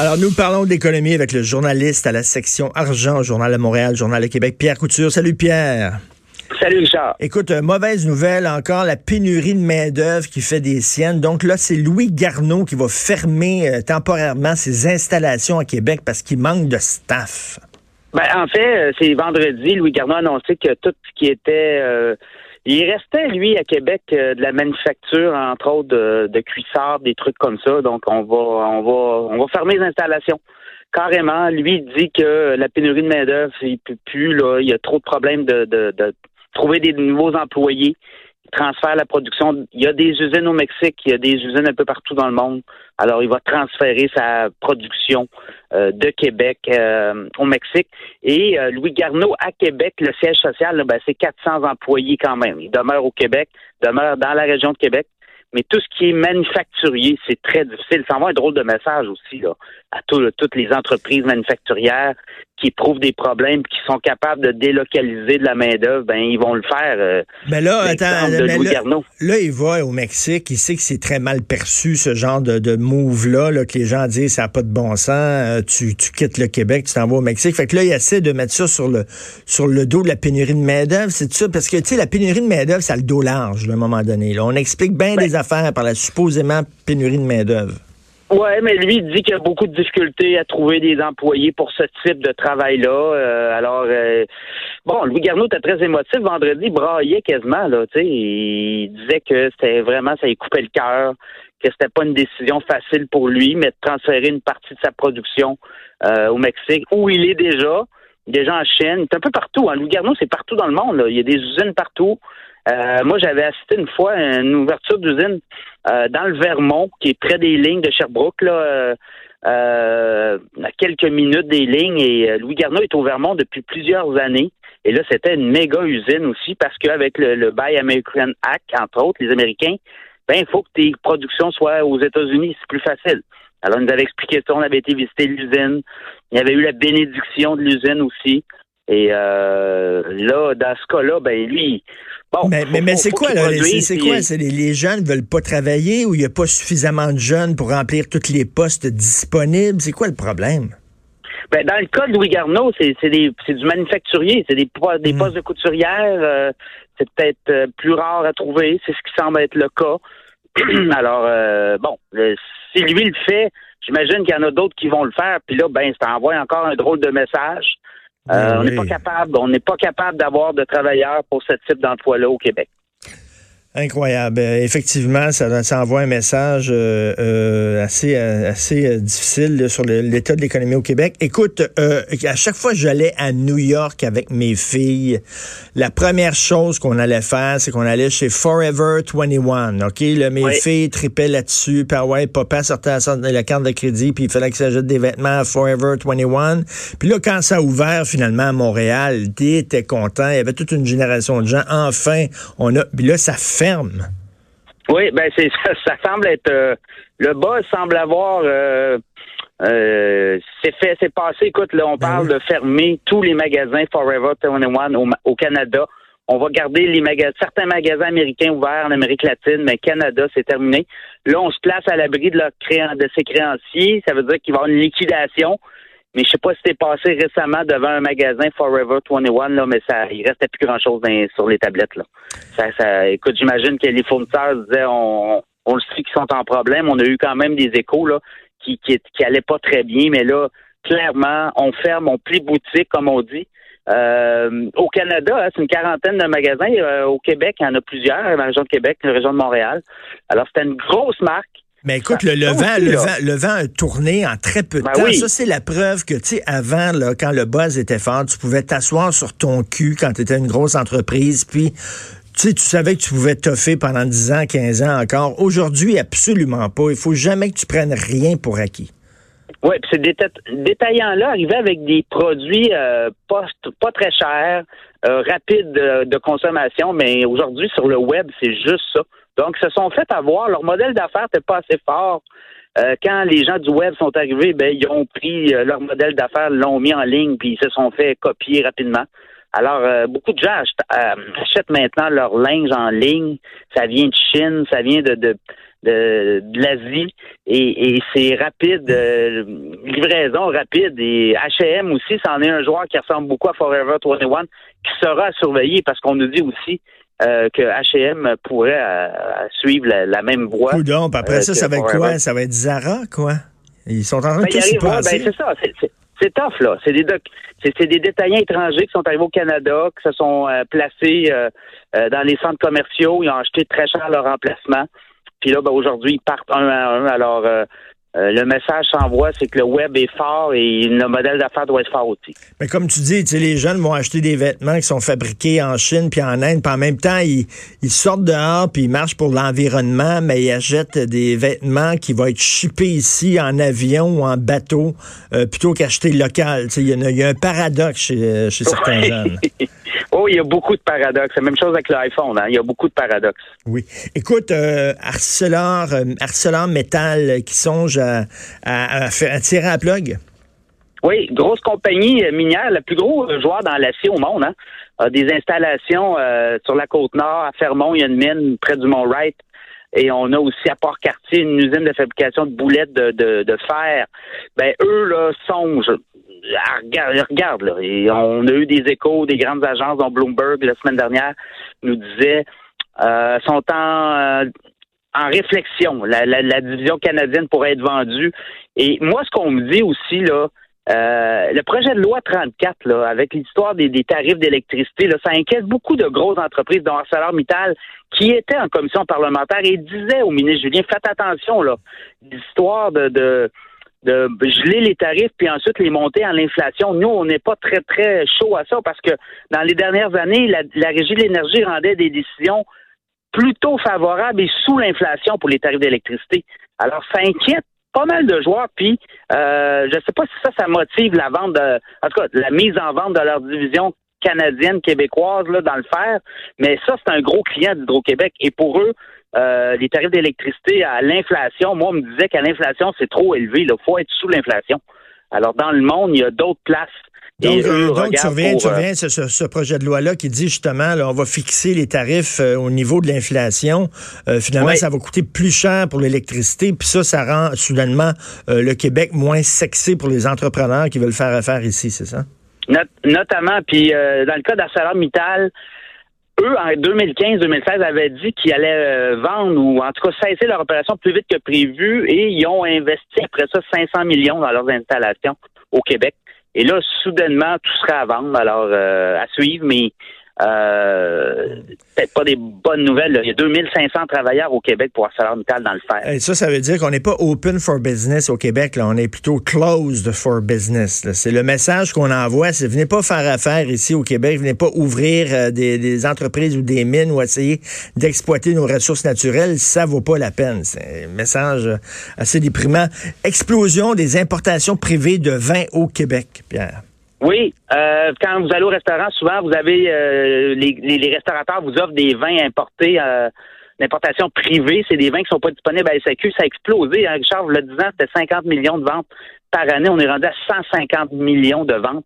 Alors, nous parlons d'économie avec le journaliste à la section argent, Journal de Montréal, Journal de Québec, Pierre Couture. Salut Pierre. Salut Richard. Écoute, euh, mauvaise nouvelle encore, la pénurie de main-d'œuvre qui fait des siennes. Donc là, c'est Louis Garneau qui va fermer euh, temporairement ses installations à Québec parce qu'il manque de staff. Ben, en fait, euh, c'est vendredi, Louis Garneau a annoncé que tout ce qui était il restait, lui, à Québec, euh, de la manufacture, entre autres, de, de cuissards, des trucs comme ça. Donc, on va, on va, on va fermer les installations. Carrément, lui, il dit que la pénurie de main-d'œuvre, il peut plus, là. Il y a trop de problèmes de, de, de trouver des nouveaux employés transfère la production. Il y a des usines au Mexique, il y a des usines un peu partout dans le monde. Alors, il va transférer sa production euh, de Québec euh, au Mexique. Et euh, Louis Garneau, à Québec, le siège social, ben, c'est 400 employés quand même. Il demeure au Québec, demeure dans la région de Québec. Mais tout ce qui est manufacturier, c'est très difficile. Ça envoie un drôle de message aussi à toutes les entreprises manufacturières qui éprouvent des problèmes, qui sont capables de délocaliser de la main-d'œuvre, ben ils vont le faire. Euh, mais là, attends, là, il va au Mexique, il sait que c'est très mal perçu ce genre de, de move-là, là, que les gens disent ça n'a pas de bon sens, euh, tu, tu quittes le Québec, tu t'en vas au Mexique. Fait que là, il essaie de mettre ça sur le sur le dos de la pénurie de main-d'œuvre, c'est ça, parce que tu sais, la pénurie de main-d'œuvre, ça a le dos large à un moment donné. Là. On explique bien ben des affaires par la supposément pénurie de main-d'œuvre. Oui, mais lui, il dit qu'il y a beaucoup de difficultés à trouver des employés pour ce type de travail-là. Euh, alors, euh, bon, Louis Garneau était très émotif vendredi, il braillait quasiment, là, tu sais. Il disait que c'était vraiment, ça lui coupait le cœur, que c'était pas une décision facile pour lui, mais de transférer une partie de sa production euh, au Mexique, où il est déjà, déjà en Chine. C'est un peu partout. Hein. Louis Garneau, c'est partout dans le monde. Là. Il y a des usines partout. Euh, moi, j'avais assisté une fois à une ouverture d'usine euh, dans le Vermont, qui est près des lignes de Sherbrooke, là, euh, à quelques minutes des lignes. Et Louis Garneau est au Vermont depuis plusieurs années. Et là, c'était une méga usine aussi, parce qu'avec le, le Buy American Act, entre autres, les Américains, ben, il faut que tes productions soient aux États-Unis. C'est plus facile. Alors, il nous avait expliqué ça. On avait été visiter l'usine. Il y avait eu la bénédiction de l'usine aussi. Et euh, là, dans ce cas-là, ben lui, bon. Mais, mais, c'est quoi, là? C'est quoi? C'est les, les, jeunes veulent pas travailler ou il n'y a pas suffisamment de jeunes pour remplir tous les postes disponibles? C'est quoi le problème? Ben, dans le cas de Louis Garneau, c'est du manufacturier, c'est des, des hmm. postes de couturière. Euh, c'est peut-être euh, plus rare à trouver, c'est ce qui semble être le cas. Alors, euh, bon, si lui le fait, j'imagine qu'il y en a d'autres qui vont le faire. Puis là, ben, ça envoie encore un drôle de message. Euh, ben on n'est pas capable, on n'est pas capable d'avoir de travailleurs pour ce type d'emploi-là au Québec. Incroyable. Euh, effectivement, ça, ça envoie un message euh, euh assez, assez difficile sur l'état de l'économie au Québec. Écoute, à chaque fois que j'allais à New York avec mes filles, la première chose qu'on allait faire, c'est qu'on allait chez Forever 21. OK? Là, mes filles tripaient là-dessus. Puis ouais, papa sortait la, carte de crédit, puis il fallait que ça jette des vêtements à Forever 21. Puis là, quand ça a ouvert finalement à Montréal, t'étais content. Il y avait toute une génération de gens. Enfin, on a. Puis là, ça ferme. Oui, ben c'est ça, semble être euh, le bas semble avoir euh, euh, c'est fait, c'est passé. Écoute, là, on ben parle de fermer tous les magasins Forever 21 au, au Canada. On va garder les magasins, certains magasins américains ouverts en Amérique latine, mais Canada, c'est terminé. Là, on se place à l'abri de, leur de ses créanciers. Ça veut dire qu'il va y avoir une liquidation. Mais je sais pas si c'est passé récemment devant un magasin Forever 21, là, mais ça, il restait plus grand chose sur les tablettes, là. Ça, ça, écoute, j'imagine que les fournisseurs disaient, on, on le sait qu'ils sont en problème. On a eu quand même des échos, là, qui, qui, qui allaient pas très bien, mais là, clairement, on ferme, on plie boutique, comme on dit. Euh, au Canada, hein, c'est une quarantaine de magasins. Euh, au Québec, il y en a plusieurs, dans la région de Québec, la région de Montréal. Alors, c'était une grosse marque. Mais écoute, le, vent, le, vent, le vent a tourné en très peu de ben temps. Ça, c'est la preuve que, tu sais, avant, là, quand le buzz était fort, tu pouvais t'asseoir sur ton cul quand tu étais une grosse entreprise, puis tu sais, tu savais que tu pouvais toffer pendant 10 ans, 15 ans encore. Aujourd'hui, absolument pas. Il faut jamais que tu prennes rien pour acquis. Oui, puis ces détaillants-là arrivaient avec des produits euh, pas, pas très chers, euh, rapides de, consommation, mais aujourd'hui, sur le web, c'est juste ça. Donc, se sont fait avoir. Leur modèle d'affaires n'était pas assez fort. Euh, quand les gens du web sont arrivés, ben, ils ont pris euh, leur modèle d'affaires, l'ont mis en ligne, puis ils se sont fait copier rapidement. Alors, euh, beaucoup de gens achètent, maintenant leur linge en ligne. Ça vient de Chine, ça vient de, de, l'Asie et, c'est rapide, euh, livraison rapide et H&M aussi, c'en est un joueur qui ressemble beaucoup à Forever 21 qui sera à surveiller parce qu'on nous dit aussi euh, que H&M pourrait euh, suivre la, même voie. Après ça, ça va être quoi? Ça va être Zara, quoi? Ils sont en train de ben, tout ben, c'est ça, c'est tough, là. C'est des, c'est des détaillants étrangers qui sont arrivés au Canada, qui se sont placés dans les centres commerciaux. Ils ont acheté très cher leur emplacement. Puis là, ben, aujourd'hui, ils partent un à un. Alors, euh, euh, le message s'envoie, c'est que le web est fort et le modèle d'affaires doit être fort aussi. Mais comme tu dis, les jeunes vont acheter des vêtements qui sont fabriqués en Chine puis en Inde, puis en même temps, ils, sortent dehors puis ils marchent pour l'environnement, mais ils achètent des vêtements qui vont être shippés ici en avion ou en bateau euh, plutôt qu'acheter local. Il y, y, a un paradoxe chez, chez certains jeunes. Oh, il y a beaucoup de paradoxes. C'est la même chose avec l'iPhone. Hein. Il y a beaucoup de paradoxes. Oui. Écoute, euh, Arcelor, euh, Metal qui songe à, à, faire, tirer à plug? Oui, grosse compagnie minière, le plus gros joueur dans l'acier au monde. Hein. A des installations euh, sur la côte nord, à Fermont, il y a une mine près du Mont Wright. Et on a aussi à Port-Cartier une usine de fabrication de boulettes de, de, de fer. Ben eux là songent regarde, regarde là. Et on a eu des échos des grandes agences, dont Bloomberg la semaine dernière nous disait euh, sont en euh, en réflexion. La, la, division canadienne pourrait être vendue. Et moi, ce qu'on me dit aussi là, euh, le projet de loi 34, là, avec l'histoire des, des, tarifs d'électricité, ça inquiète beaucoup de grosses entreprises, dont ArcelorMittal, qui étaient en commission parlementaire et disaient au ministre Julien, faites attention, là, l'histoire de, de de geler les tarifs puis ensuite les monter en l'inflation. Nous, on n'est pas très, très chaud à ça parce que dans les dernières années, la, Régie de l'énergie rendait des décisions plutôt favorables et sous l'inflation pour les tarifs d'électricité. Alors, ça inquiète pas mal de joueurs, puis euh, je ne sais pas si ça, ça motive la vente de, en tout cas, la mise en vente de leur division canadienne, québécoise, là, dans le fer, mais ça, c'est un gros client d'Hydro-Québec, et pour eux, euh, les tarifs d'électricité à l'inflation, moi, on me disait qu'à l'inflation, c'est trop élevé. Il faut être sous l'inflation. Alors, dans le monde, il y a d'autres places. Donc, euh, tu reviens, tu reviens ce, ce, projet de loi-là qui dit justement, là, on va fixer les tarifs euh, au niveau de l'inflation. finalement, ça va coûter plus cher pour l'électricité, puis ça, ça rend soudainement le Québec moins sexy pour les entrepreneurs qui veulent faire affaire ici, c'est ça? notamment, puis dans le cas d'ArcelorMittal, eux, en 2015-2016, avaient dit qu'ils allaient euh, vendre ou en tout cas cesser leur opération plus vite que prévu et ils ont investi après ça 500 millions dans leurs installations au Québec. Et là, soudainement, tout sera à vendre. Alors, euh, à suivre, mais euh, peut-être pas des bonnes nouvelles. Il y a 2500 travailleurs au Québec pour ArcelorMittal dans le fer. Et ça, ça veut dire qu'on n'est pas open for business au Québec. Là. On est plutôt closed for business. C'est le message qu'on envoie. C'est venez pas faire affaire ici au Québec. Venez pas ouvrir euh, des, entreprises ou des mines ou essayer d'exploiter nos ressources naturelles. Ça vaut pas la peine. C'est un message assez déprimant. Explosion des importations privées de vin au Québec, Pierre. Oui, euh, quand vous allez au restaurant, souvent vous avez euh, les, les, restaurateurs vous offrent des vins importés euh, d'importation privée. C'est des vins qui sont pas disponibles à SAQ. Ça a explosé. Hein, Richard, vous le disant, c'était 50 millions de ventes par année. On est rendu à 150 millions de ventes.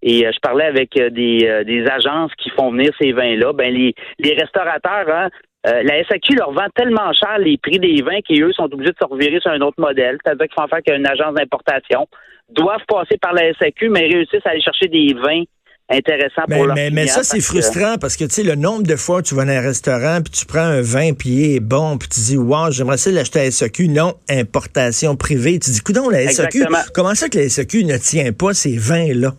Et je parlais avec des, des agences qui font venir ces vins-là. Ben les, les restaurateurs, hein, la SAQ leur vend tellement cher les prix des vins qu'eux sont obligés de se revirer sur un autre modèle. C'est-à-dire qu'ils font faire qu'une agence d'importation doivent passer par la SAQ, mais réussissent à aller chercher des vins intéressants pour leur mais, mais ça, c'est frustrant parce que, tu sais, le nombre de fois où tu vas dans un restaurant puis tu prends un vin puis il est bon puis tu dis, wow, j'aimerais ça l'acheter à la SAQ. Non, importation privée. Tu dis, coudons, la SAQ, comment ça que la SAQ ne tient pas ces vins-là?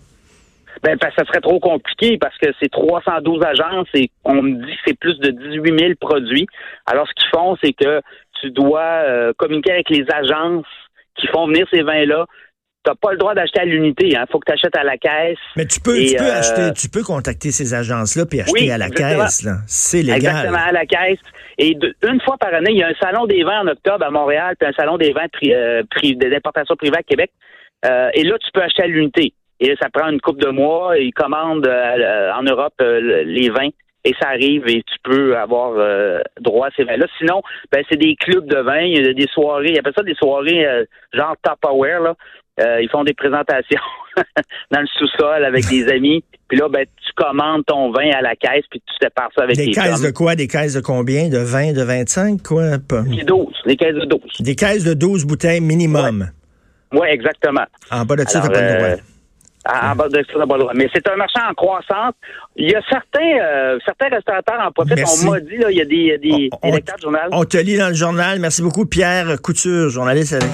Ben, ça serait trop compliqué parce que c'est 312 agences et on me dit que c'est plus de 18 000 produits. Alors, ce qu'ils font, c'est que tu dois euh, communiquer avec les agences qui font venir ces vins-là n'as pas le droit d'acheter à l'unité. Il hein. faut que tu achètes à la caisse. Mais tu peux, tu peux euh, acheter, tu peux contacter ces agences-là puis acheter à la caisse. C'est légal. Exactement, à la caisse. Et une fois par année, il y a un salon des vins en octobre à Montréal, puis un salon des vins pri, euh, d'importation privée à Québec. Euh, et là, tu peux acheter à l'unité. Et ça prend une coupe de mois. Ils commandent en Europe les vins et ça arrive et tu peux avoir euh, droit à ces vins-là. Sinon, ben, c'est des clubs de vin, il y a des soirées, il appelle ça des soirées euh, genre top aware, là, Euh, ils font des présentations dans le sous-sol avec des amis. Puis là, ben, tu commandes ton vin à la caisse, puis tu sépares ça avec des caisses de quoi? Des caisses de combien? De 20, de 25? Quoi? Des 12. Des caisses de 12. Des caisses de 12 bouteilles minimum. Oui, ouais, exactement. En bas de ça, t'as pas le droit. En bas de ça, t'as pas le droit. Mais c'est un marché en croissance. Il y a certains, euh, certains restaurateurs en profitent. On m'a dit, là, il y a des, des, on, des lecteurs de journal. On te lit dans le journal. Merci beaucoup, Pierre Couture, journaliste avec